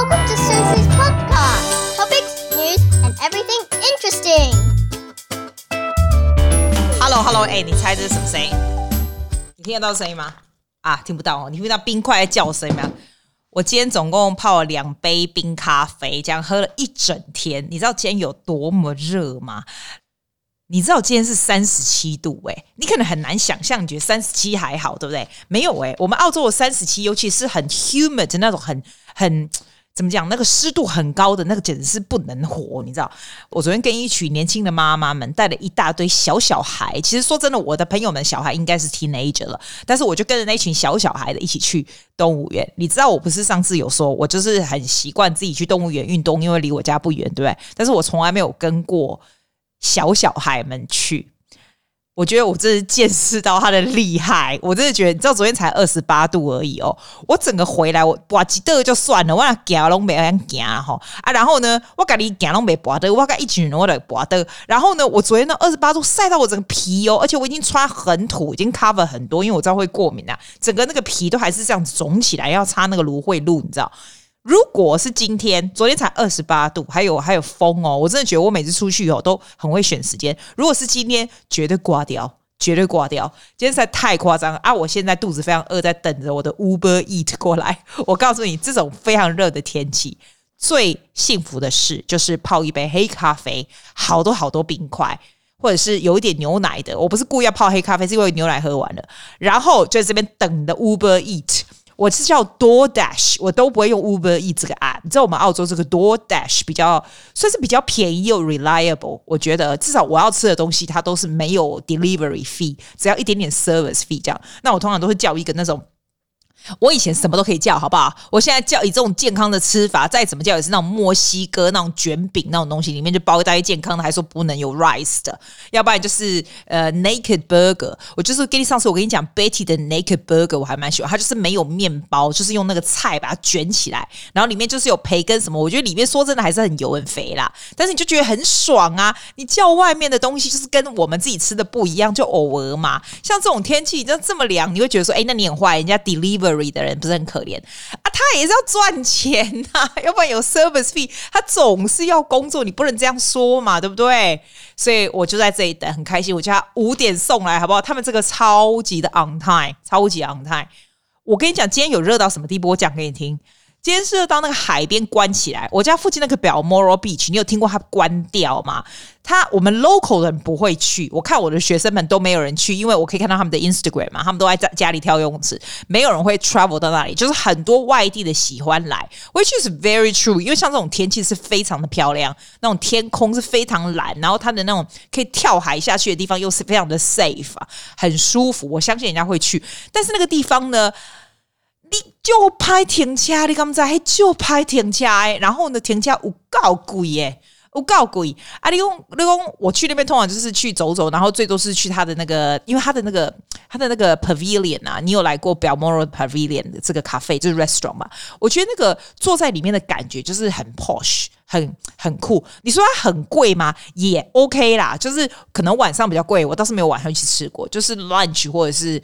Welcome to Susie's podcast. Topics, news, and everything interesting. Hello Hello，哎、欸，你猜这是什么声音？你听得到声音吗？啊，听不到哦，你听到冰块在叫声吗？我今天总共泡了两杯冰咖啡，这样喝了一整天。你知道今天有多么热吗？你知道今天是三十七度哎、欸，你可能很难想象，你觉得三十七还好，对不对？没有哎、欸，我们澳洲的三十七，尤其是很 humid 的那种很，很很怎么讲，那个湿度很高的那个，简直是不能活。你知道，我昨天跟一群年轻的妈妈们带了一大堆小小孩，其实说真的，我的朋友们小孩应该是 teenager 了，但是我就跟着那群小小孩的一起去动物园。你知道，我不是上次有说，我就是很习惯自己去动物园运动，因为离我家不远，对不对？但是我从来没有跟过。小小孩们去，我觉得我真是见识到他的厉害。我真的觉得，你知道昨天才二十八度而已哦，我整个回来我哇几度就算了，我那行拢没人行哈啊，然后呢，我跟你行拢没拔的，我跟一群人我来拔的。然后呢，我昨天那二十八度晒到我整个皮哦，而且我已经穿很土，已经 cover 很多，因为我知道会过敏啊，整个那个皮都还是这样子肿起来，要擦那个芦荟露，你知道。如果是今天，昨天才二十八度，还有还有风哦，我真的觉得我每次出去哦都很会选时间。如果是今天，绝对挂掉，绝对挂掉。今天实在太夸张啊！我现在肚子非常饿，在等着我的 Uber Eat 过来。我告诉你，这种非常热的天气，最幸福的事就是泡一杯黑咖啡，好多好多冰块，或者是有一点牛奶的。我不是故意要泡黑咖啡，是因为牛奶喝完了，然后就在这边等的 Uber Eat。我是叫 DoorDash，我都不会用 Uber eat 这个 app。你知道我们澳洲这个 DoorDash 比较算是比较便宜又 reliable。我觉得至少我要吃的东西它都是没有 delivery fee，只要一点点 service fee 这样。那我通常都会叫一个那种。我以前什么都可以叫，好不好？我现在叫以这种健康的吃法，再怎么叫也是那种墨西哥那种卷饼那种东西，里面就包一大堆健康的，还说不能有 rice 的，要不然就是呃 naked burger。我就是给你上次我跟你讲 Betty 的 naked burger，我还蛮喜欢，它就是没有面包，就是用那个菜把它卷起来，然后里面就是有培根什么，我觉得里面说真的还是很油很肥啦，但是你就觉得很爽啊！你叫外面的东西就是跟我们自己吃的不一样，就偶尔嘛。像这种天气，你知道这么凉，你会觉得说，哎，那你很坏，人家 deliver。的人不是很可怜啊，他也是要赚钱呐、要不然有 service fee，他总是要工作，你不能这样说嘛，对不对？所以我就在这里等，很开心。我叫他五点送来，好不好？他们这个超级的 on time，超级 on time。我跟你讲，今天有热到什么地步？我讲给你听。今天是到那个海边关起来，我家附近那个 Balmoral Beach，你有听过它关掉吗？他我们 local 人不会去，我看我的学生们都没有人去，因为我可以看到他们的 Instagram 嘛，他们都在家家里跳游泳池，没有人会 travel 到那里，就是很多外地的喜欢来，which is very true，因为像这种天气是非常的漂亮，那种天空是非常蓝，然后它的那种可以跳海下去的地方又是非常的 safe 啊，很舒服，我相信人家会去，但是那个地方呢？就拍停车，你刚才就拍停车，然后呢，停车有够贵耶，有够贵啊！你讲，你讲，我去那边通常就是去走走，然后最多是去他的那个，因为他的那个他的那个 Pavilion 啊，你有来过 Balmoral Pavilion 的这个咖啡就是 restaurant 嘛？我觉得那个坐在里面的感觉就是很 posh，很很酷。你说它很贵吗？也 OK 啦，就是可能晚上比较贵，我倒是没有晚上去吃过，就是 lunch 或者是。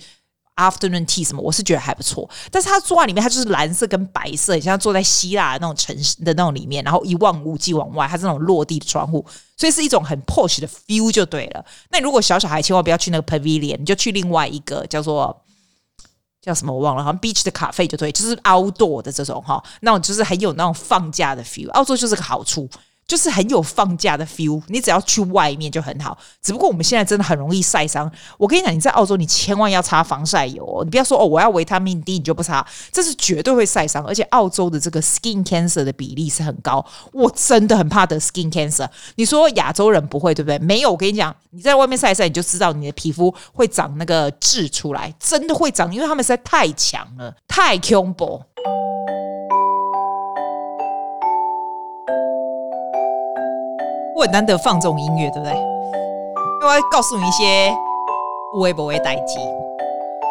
Afternoon tea 什么，我是觉得还不错，但是他坐在里面，他就是蓝色跟白色，你像坐在希腊的那种城市的那种里面，然后一望无际往外，它是那种落地的窗户，所以是一种很 posh 的 feel 就对了。那如果小小孩，千万不要去那个 pavilion，你就去另外一个叫做叫什么我忘了，好像 beach 的咖啡就对，就是 outdoor 的这种哈，那种就是很有那种放假的 feel，澳洲就是个好处。就是很有放假的 feel，你只要去外面就很好。只不过我们现在真的很容易晒伤。我跟你讲，你在澳洲，你千万要擦防晒油哦。你不要说哦，我要维他命 D，你就不擦，这是绝对会晒伤。而且澳洲的这个 skin cancer 的比例是很高，我真的很怕得 skin cancer。你说亚洲人不会对不对？没有，我跟你讲，你在外面晒晒，你就知道你的皮肤会长那个痣出来，真的会长，因为他们实在太强了，太恐怖。我很难得放这种音乐，对不对？因为我要告诉你一些微博微代志。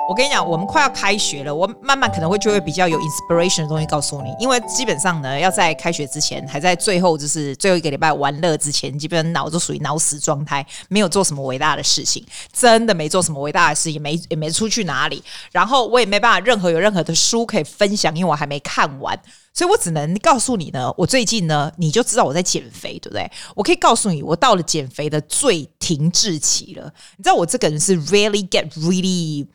我跟你讲，我们快要开学了，我慢慢可能会就会比较有 inspiration 的东西告诉你，因为基本上呢，要在开学之前，还在最后就是最后一个礼拜玩乐之前，基本上脑都属于脑死状态，没有做什么伟大的事情，真的没做什么伟大的事情，没也没出去哪里，然后我也没办法任何有任何的书可以分享，因为我还没看完，所以我只能告诉你呢，我最近呢，你就知道我在减肥，对不对？我可以告诉你，我到了减肥的最停滞期了。你知道我这个人是 really get really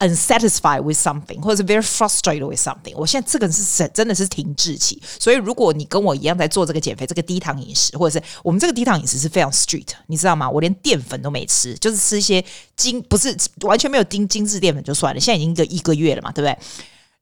unsatisfied with something，或者是 very frustrated with something。我现在这个是真的是停滞期，所以如果你跟我一样在做这个减肥，这个低糖饮食，或者是我们这个低糖饮食是非常 street，你知道吗？我连淀粉都没吃，就是吃一些精，不是完全没有精精致淀粉就算了。现在已经一个一个月了嘛，对不对？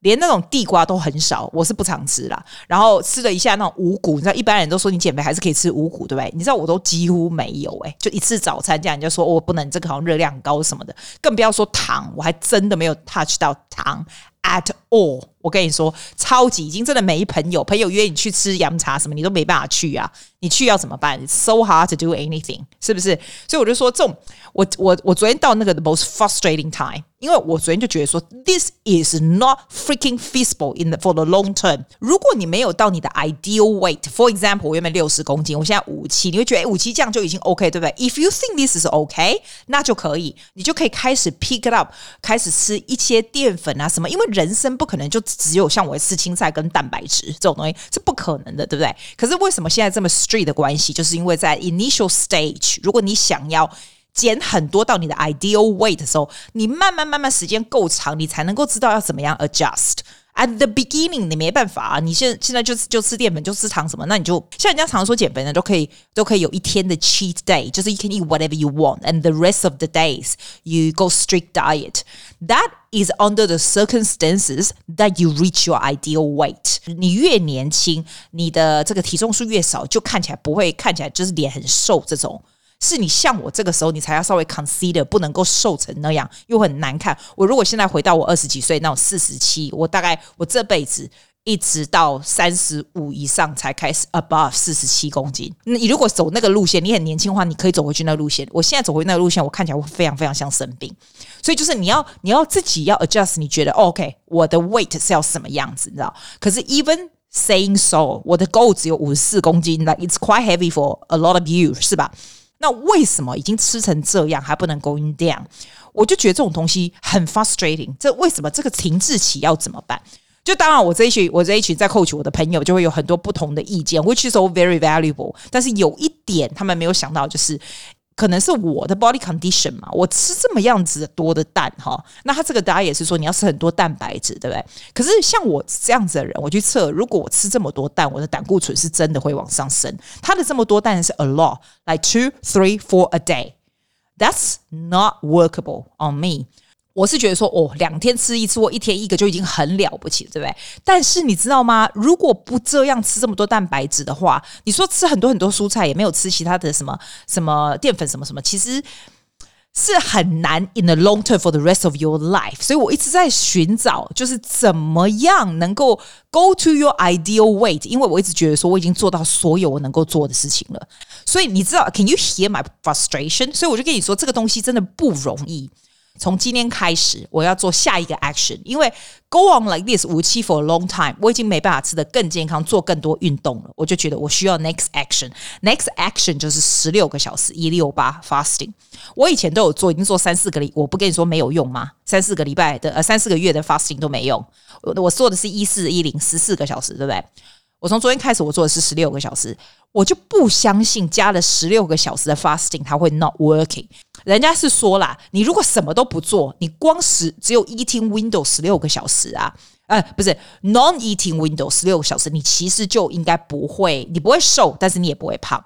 连那种地瓜都很少，我是不常吃啦。然后吃了一下那种五谷，你知道一般人都说你减肥还是可以吃五谷，对不对？你知道我都几乎没有诶、就一次早餐这样，你就说我、不能，这个好像热量高什么的，更不要说糖，我还真的没有 touch 到糖 at all。我跟你说，超级已经真的没朋友，朋友约你去吃洋茶什么，你都没办法去啊。你去要怎么办？It's so hard to do anything，是不是？所以我就说，这种我我我昨天到那个 the most frustrating time。因为我昨天就觉得说，this is not freaking feasible in the for the long term。如果你没有到你的 ideal weight，for example，我原本六十公斤，我现在五七，你会觉得，五七这样就已经 OK，对不对？If you think this is OK，那就可以，你就可以开始 pick it up，开始吃一些淀粉啊什么。因为人生不可能就只有像我吃青菜跟蛋白质这种东西是不可能的，对不对？可是为什么现在这么 strict 的关系，就是因为在 initial stage，如果你想要。减很多到你的 ideal weight 的时候，你慢慢慢慢时间够长，你才能够知道要怎么样 adjust。At the beginning，你没办法啊，你现现在就就吃淀粉，就吃糖什么，那你就像人家常说减肥呢，都可以都可以有一天的 cheat day，就是 you can eat whatever you want，and the rest of the days you go strict diet。That is under the circumstances that you reach your ideal weight。你越年轻，你的这个体重数越少，就看起来不会看起来就是脸很瘦这种。 是你像我这个时候，你才要稍微 consider，不能够瘦成那样，又很难看。我如果现在回到我二十几岁那种四十七，我大概我这辈子一直到三十五以上才开始 above 四十七公斤。你如果走那个路线，你很年轻的话，你可以走回去那个路线。我现在走回那个路线，我看起来会非常非常像生病。所以就是你要你要自己要 adjust，你觉得 OK，我的 weight 是要什么样子，你知道？可是 even saying so，我的 goal 只有五十四公斤，like it's quite heavy for a lot of you，是吧？那为什么已经吃成这样还不能 going down？我就觉得这种东西很 frustrating。这为什么这个停滞期要怎么办？就当然我这一群我这一群在 coach 我的朋友就会有很多不同的意见，which is all very valuable。但是有一点他们没有想到就是。可能是我的 body condition 嘛，我吃这么样子多的蛋哈，那他这个答案也是说你要吃很多蛋白质，对不对？可是像我这样子的人，我去测，如果我吃这么多蛋，我的胆固醇是真的会往上升。他的这么多蛋是 a lot，like two, three, four a day. That's not workable on me. 我是觉得说，哦，两天吃一次或一天一个就已经很了不起了，对不对？但是你知道吗？如果不这样吃这么多蛋白质的话，你说吃很多很多蔬菜，也没有吃其他的什么什么淀粉什么什么，其实是很难 in the long term for the rest of your life。所以我一直在寻找，就是怎么样能够 go to your ideal weight，因为我一直觉得说我已经做到所有我能够做的事情了。所以你知道，can you hear my frustration？所以我就跟你说，这个东西真的不容易。从今天开始，我要做下一个 action，因为 go on like this 无期 for a long time，我已经没办法吃得更健康，做更多运动了。我就觉得我需要 next action。next action 就是十六个小时一六八 fasting。我以前都有做，已经做三四个礼，我不跟你说没有用吗？三四个礼拜的呃三四个月的 fasting 都没用。我我做的是一四一零十四个小时，对不对？我从昨天开始，我做的是十六个小时，我就不相信加了十六个小时的 fasting 它会 not working。人家是说啦，你如果什么都不做，你光是只有 eating window 十六个小时啊，呃，不是 non eating window 十六个小时，你其实就应该不会，你不会瘦，但是你也不会胖。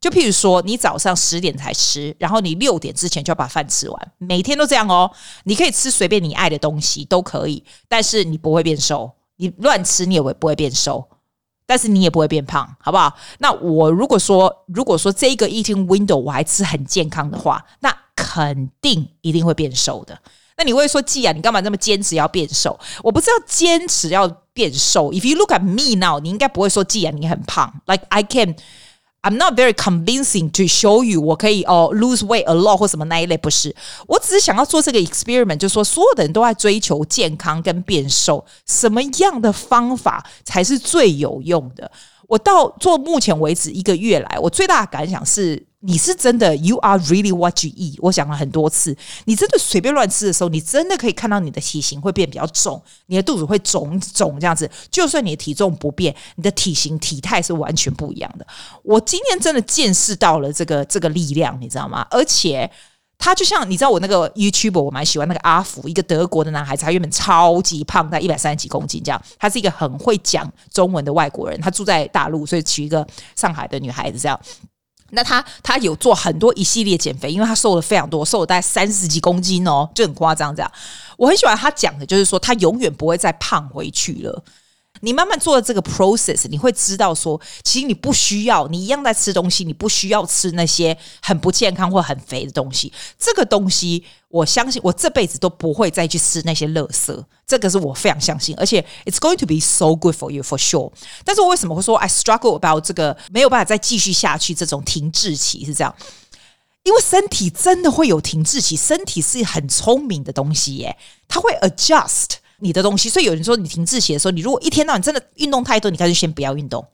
就譬如说，你早上十点才吃，然后你六点之前就要把饭吃完，每天都这样哦。你可以吃随便你爱的东西都可以，但是你不会变瘦，你乱吃你也会不会变瘦。但是你也不会变胖，好不好？那我如果说，如果说这个 eating window 我还吃很健康的话，那肯定一定会变瘦的。那你会说，既然你干嘛那么坚持要变瘦？我不知道坚持要变瘦。If you look at me now，你应该不会说，既然你很胖，like I can。I'm not very convincing to show you 我可以哦 lose weight a lot 或什么那一类，不是，我只是想要做这个 experiment，就是说所有的人都在追求健康跟变瘦，什么样的方法才是最有用的？我到做目前为止一个月来，我最大的感想是。你是真的，You are really what you eat。我讲了很多次，你真的随便乱吃的时候，你真的可以看到你的体型会变比较重，你的肚子会肿肿这样子。就算你的体重不变，你的体型体态是完全不一样的。我今天真的见识到了这个这个力量，你知道吗？而且他就像你知道，我那个 YouTuber 我蛮喜欢那个阿福，一个德国的男孩子，他原本超级胖，在一百三十几公斤这样。他是一个很会讲中文的外国人，他住在大陆，所以娶一个上海的女孩子这样。那他他有做很多一系列减肥，因为他瘦了非常多，瘦了大概三十几公斤哦，就很夸张这样。我很喜欢他讲的，就是说他永远不会再胖回去了。你慢慢做的这个 process，你会知道说，其实你不需要，你一样在吃东西，你不需要吃那些很不健康或很肥的东西。这个东西，我相信我这辈子都不会再去吃那些垃圾。这个是我非常相信，而且 it's going to be so good for you for sure。但是我为什么会说 I struggle about 这个没有办法再继续下去这种停滞期是这样？因为身体真的会有停滞期，身体是很聪明的东西耶，它会 adjust。你的东西，所以有人说你停滞期的时候，你如果一天到晚真的运动太多，你干脆先不要运动，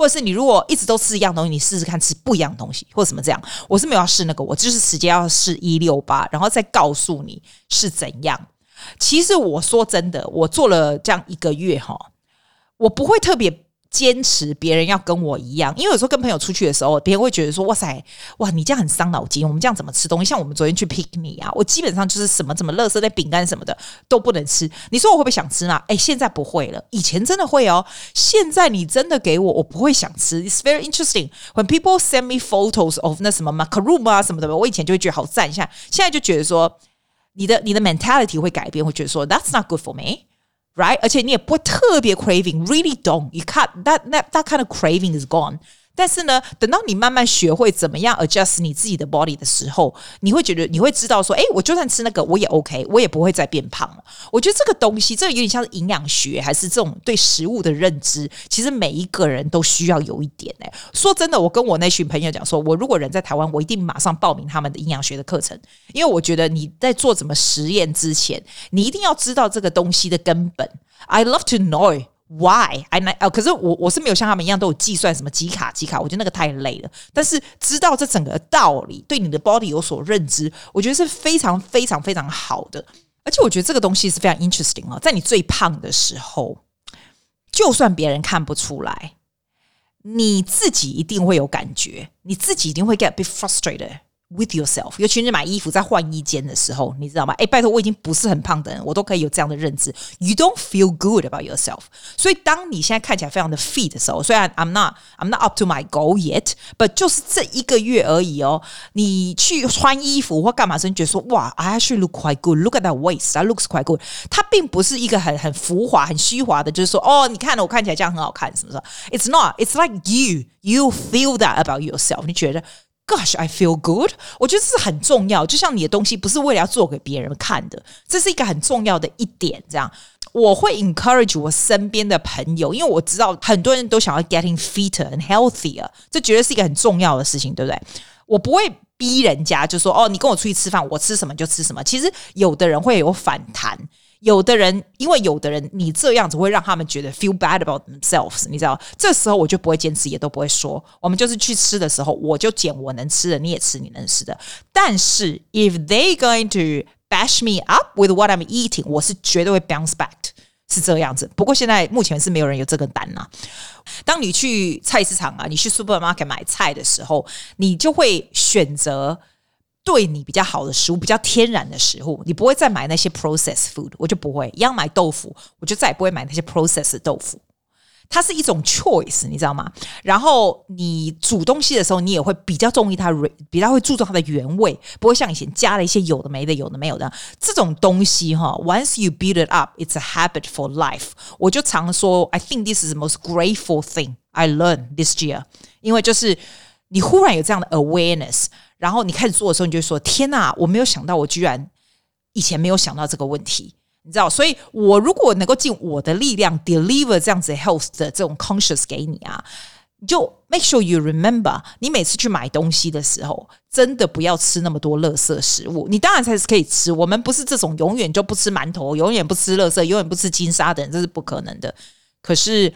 或者是你如果一直都吃一样东西，你试试看吃不一样东西，或什么这样。我是没有要试那个，我就是直接要试一六八，然后再告诉你是怎样。其实我说真的，我做了这样一个月哈，我不会特别。坚持别人要跟我一样，因为有时候跟朋友出去的时候，别人会觉得说：“哇塞，哇，你这样很伤脑筋。我们这样怎么吃东西？像我们昨天去 picnic 啊，我基本上就是什么什么乐色的饼干什么的都不能吃。你说我会不会想吃呢？哎，现在不会了，以前真的会哦。现在你真的给我，我不会想吃。It's very interesting when people send me photos of 那什么 macaroon 啊什么的，我以前就会觉得好赞一下，现在就觉得说你的你的 mentality 会改变，会觉得说 That's not good for me。Right，而且你也不会特别 craving，really don't。You cut that that that kind of craving is gone。 但是呢，等到你慢慢学会怎么样 adjust 你自己的 body 的时候，你会觉得你会知道说，哎，我就算吃那个我也 OK，我也不会再变胖了。我觉得这个东西，这个有点像是营养学，还是这种对食物的认知，其实每一个人都需要有一点。哎，说真的，我跟我那群朋友讲说，我如果人在台湾，我一定马上报名他们的营养学的课程，因为我觉得你在做什么实验之前，你一定要知道这个东西的根本。I love to know。Why I 哦，可是我我是没有像他们一样都有计算什么几卡几卡，我觉得那个太累了。但是知道这整个道理，对你的 body 有所认知，我觉得是非常非常非常好的。而且我觉得这个东西是非常 interesting 哦，在你最胖的时候，就算别人看不出来，你自己一定会有感觉，你自己一定会 get bit frustrated。With yourself，尤其是买衣服在换衣间的时候，你知道吗？哎，拜托，我已经不是很胖的人，我都可以有这样的认知。You don't feel good about yourself。所以，当你现在看起来非常的 fit 的时候，虽然 I'm not I'm not up to my goal yet，but 就是这一个月而已哦。你去穿衣服或干嘛时，你觉得说哇，I actually look quite good。Look at that waist，that looks quite good。它并不是一个很很浮华、很虚华的，就是说哦，你看了我看起来这样很好看，是不是？It's not。It's like you you feel that about yourself。你觉得 ？Gosh, I feel good。我觉得这是很重要，就像你的东西不是为了要做给别人看的，这是一个很重要的一点。这样，我会 encourage 我身边的朋友，因为我知道很多人都想要 getting fitter and healthier，这绝对是一个很重要的事情，对不对？我不会逼人家，就说哦，你跟我出去吃饭，我吃什么就吃什么。其实有的人会有反弹。有的人，因为有的人，你这样子会让他们觉得 feel bad about themselves，你知道？这时候我就不会坚持，也都不会说。我们就是去吃的时候，我就捡我能吃的，你也吃你能吃的。但是，if they going to bash me up with what I'm eating，我是绝对会 bounce back，是这样子。不过现在目前是没有人有这个胆呐。当你去菜市场啊，你去 supermarket 买菜的时候，你就会选择。对你比较好的食物，比较天然的食物，你不会再买那些 processed food，我就不会。一样买豆腐，我就再也不会买那些 processed 豆腐。它是一种 choice，你知道吗？然后你煮东西的时候，你也会比较注意它，比较会注重它的原味，不会像以前加了一些有的没的、有的没有的这种东西哈。Once you build it up, it's a habit for life。我就常说，I think this is the most grateful thing I learned this year，因为就是你忽然有这样的 awareness。然后你开始做的时候，你就会说：“天哪，我没有想到，我居然以前没有想到这个问题，你知道？所以，我如果能够尽我的力量 deliver 这样子 health 的这种 conscious 给你啊，你就 make sure you remember，你每次去买东西的时候，真的不要吃那么多垃圾食物。你当然才是可以吃，我们不是这种永远就不吃馒头、永远不吃垃圾、永远不吃金沙的人，这是不可能的。可是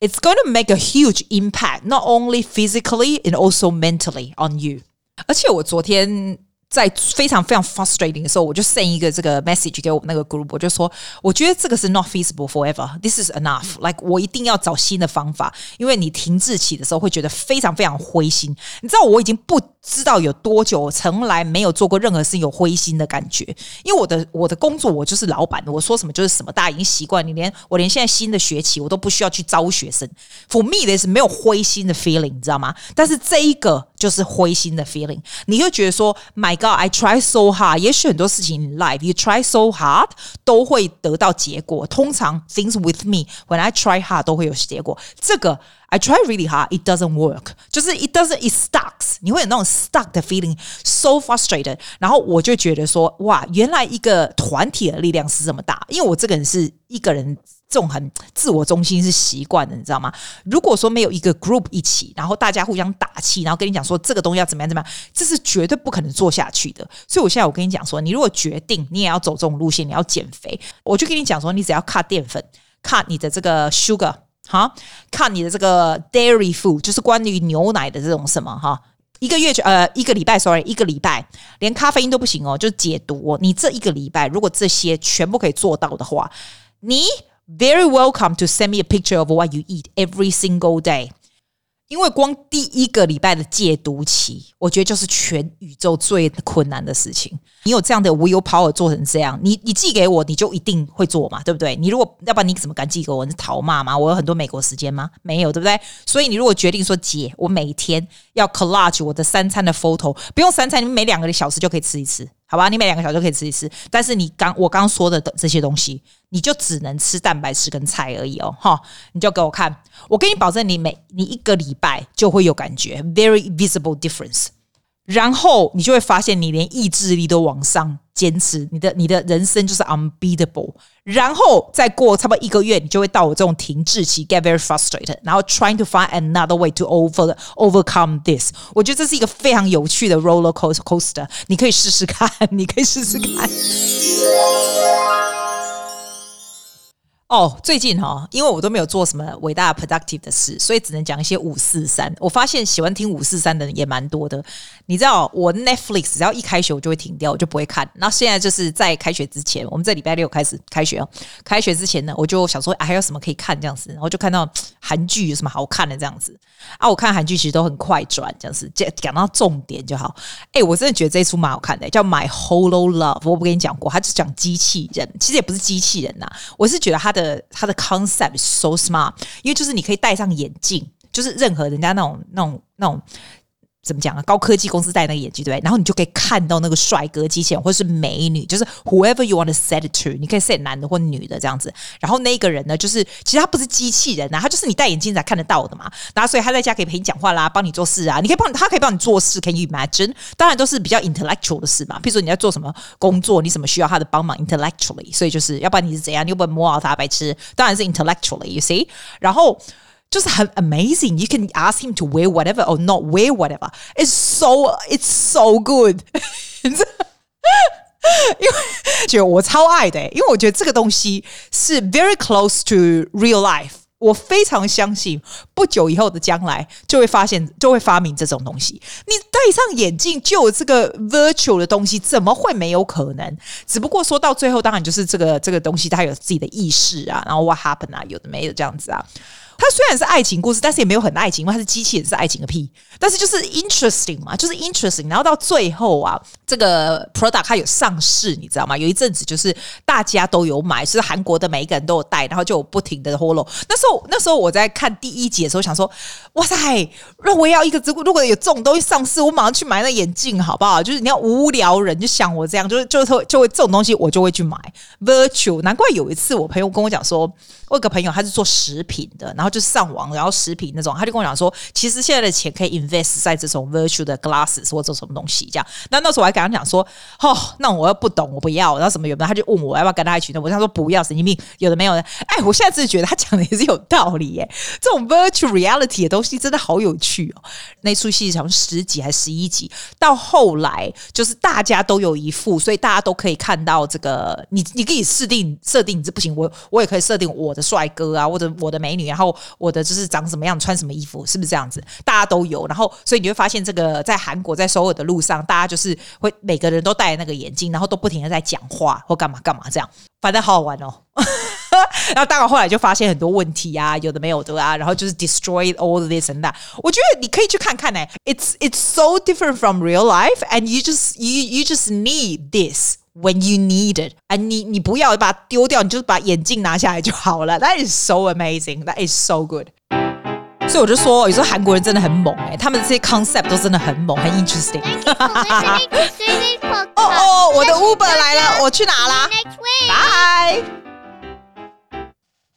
，it's going to make a huge impact, not only physically and also mentally on you。而且我昨天。在非常非常 frustrating 的时候，我就 send 一个这个 message 给我们那个 group，我就说，我觉得这个是 not feasible forever，this is enough。like 我一定要找新的方法，因为你停滞期的时候会觉得非常非常灰心。你知道我已经不知道有多久，从来没有做过任何事有灰心的感觉，因为我的我的工作我就是老板，我说什么就是什么，大家已经习惯。你连我连现在新的学期我都不需要去招学生，for me，this 没有灰心的 feeling，你知道吗？但是这一个就是灰心的 feeling，你会觉得说，My God。I try so hard，也许很多事情 in life，you try so hard 都会得到结果。通常 things with me，when I try hard 都会有结果。这个 I try really hard，it doesn't work，就是 it doesn't，it stucks。你会有那种 stuck 的 feeling，so frustrated。然后我就觉得说，哇，原来一个团体的力量是这么大。因为我这个人是一个人。 这种很自我中心是习惯的，你知道吗？如果说没有一个 group 一起，然后大家互相打气，然后跟你讲说这个东西要怎么样怎么样，这是绝对不可能做下去的。所以我现在我跟你讲说，你如果决定你也要走这种路线，你要减肥，我就跟你讲说，你只要 cut 淀粉卡你的这个 sugar，哈卡你的这个 dairy food，就是关于牛奶的这种什么哈，一个月就呃一个礼拜，sorry，一个礼拜连咖啡因都不行哦，就解毒。你这一个礼拜如果这些全部可以做到的话，你。Very welcome to send me a picture of what you eat every single day。因为光第一个礼拜的戒毒期，我觉得就是全宇宙最困难的事情。你有这样的 willpower 做成这样，你你寄给我，你就一定会做嘛，对不对？你如果要不然你怎么敢寄给我？你是讨骂吗？我有很多美国时间吗？没有，对不对？所以你如果决定说姐，我每天要 collage 我的三餐的 photo，不用三餐，你每两个小时就可以吃一次。好吧，你每两个小时可以吃一次，但是你刚我刚说的这些东西，你就只能吃蛋白质跟菜而已哦，哈！你就给我看，我给你保证，你每你一个礼拜就会有感觉，very visible difference。然后你就会发现，你连意志力都往上坚持，你的你的人生就是 unbeatable。然后再过差不多一个月，你就会到我这种停滞期，get very frustrated，然后 trying to find another way to over overcome this。我觉得这是一个非常有趣的 roller coaster，你可以试试看，你可以试试看。哦，最近哈、哦，因为我都没有做什么伟大 productive 的事，所以只能讲一些五四三。我发现喜欢听五四三的人也蛮多的。你知道，我 Netflix 只要一开学我就会停掉，我就不会看。那现在就是在开学之前，我们这礼拜六开始开学哦。开学之前呢，我就想说，还有什么可以看这样子，然后就看到韩剧有什么好看的这样子啊。我看韩剧其实都很快转，这样子讲讲到重点就好。哎，我真的觉得这一出蛮好看的，叫 My Hollow Love。我不跟你讲过，它是讲机器人，其实也不是机器人呐。我是觉得它的。呃，它的 concept so smart，因为就是你可以戴上眼镜，就是任何人家那种那种那种怎么讲啊？高科技公司戴那个眼镜，对？然后你就可以看到那个帅哥机器人或是美女，就是 whoever you want to set it to，你可以 set 男的或女的这样子。然后那个人呢，就是其实他不是机器人啊，他就是你戴眼镜才看得到的嘛。然后所以他在家可以陪你讲话啦，帮你做事啊，你可以帮他可以帮你做事，Can you imagine？当然都是比较 intellectual 的事嘛。譬如说你在做什么工作，你什么需要他的帮忙 intellectually，所以就是要不然你是怎样，你又不能摸到他白痴，当然是 intellectually，you see？然后。就是很 amazing. You can ask him to wear whatever or not wear whatever. It's so it's so good. 因为觉得我超爱的，因为我觉得这个东西是 very close to real life。我非常相信，不久以后的将来就会发现，就会发明这种东西。你戴上眼镜就有这个 virtual 的东西，怎么会没有可能？只不过说到最后，当然就是这个这个东西它有自己的意识啊，然后 what happened 啊，有的没的这样子啊。 它虽然是爱情故事，但是也没有很爱情，因为它是机器人，是爱情个屁。但是就是 interesting 嘛，就是 interesting。然后到最后啊，这个 product 它有上市，你知道吗？有一阵子就是大家都有买，是韩国的每一个人都有戴，然后就不停的 follow。那时候那时候我在看第一集的时候，想说，哇塞，那我要一个，如果有这种东西上市，我马上去买那眼镜，好不好？就是你要无聊人，就像我这样，就是就会就会这种东西，我就会去买 virtual。难怪有一次我朋友跟我讲说，我有个朋友他是做食品的，然后。就是上网，然后视频那种，他就跟我讲说，其实现在的钱可以 invest 在这种 virtual 的 glasses 或者什么东西这样。那那时候我还跟他讲说，哦，那我又不懂，我不要，然后什么有没有？他就问我要不要跟他一起。那我他说不要，神经病，有的没有的。哎，我现在自己觉得他讲的也是有道理耶。这种 virtual reality 的东西真的好有趣哦。那出戏好像十集还是十一集，到后来就是大家都有一副，所以大家都可以看到这个。你你可以设定设定你，这不行，我我也可以设定我的帅哥啊，或者我的美女，然后我的就是长什么样，穿什么衣服，是不是这样子？大家都有，然后所以你会发现，这个在韩国在首尔的路上，大家就是会每个人都戴那个眼镜，然后都不停的在讲话或干嘛干嘛这样，反正好好玩哦。然后当然后来就发现很多问题啊，有的没有的啊，然后就是 destroy all this and that。我觉得你可以去看看呢、It's it's so different from real life, and you just you you just need this when you need it。啊，你你不要把它丢掉，你就把眼镜拿下来就好了。That is so amazing. That is so good。所以我就说，有时候韩国人真的很猛哎、欸，他们这些 concept 都真的很猛，很 interesting。哦哦，我的 Uber 来了，我去拿啦。Bye。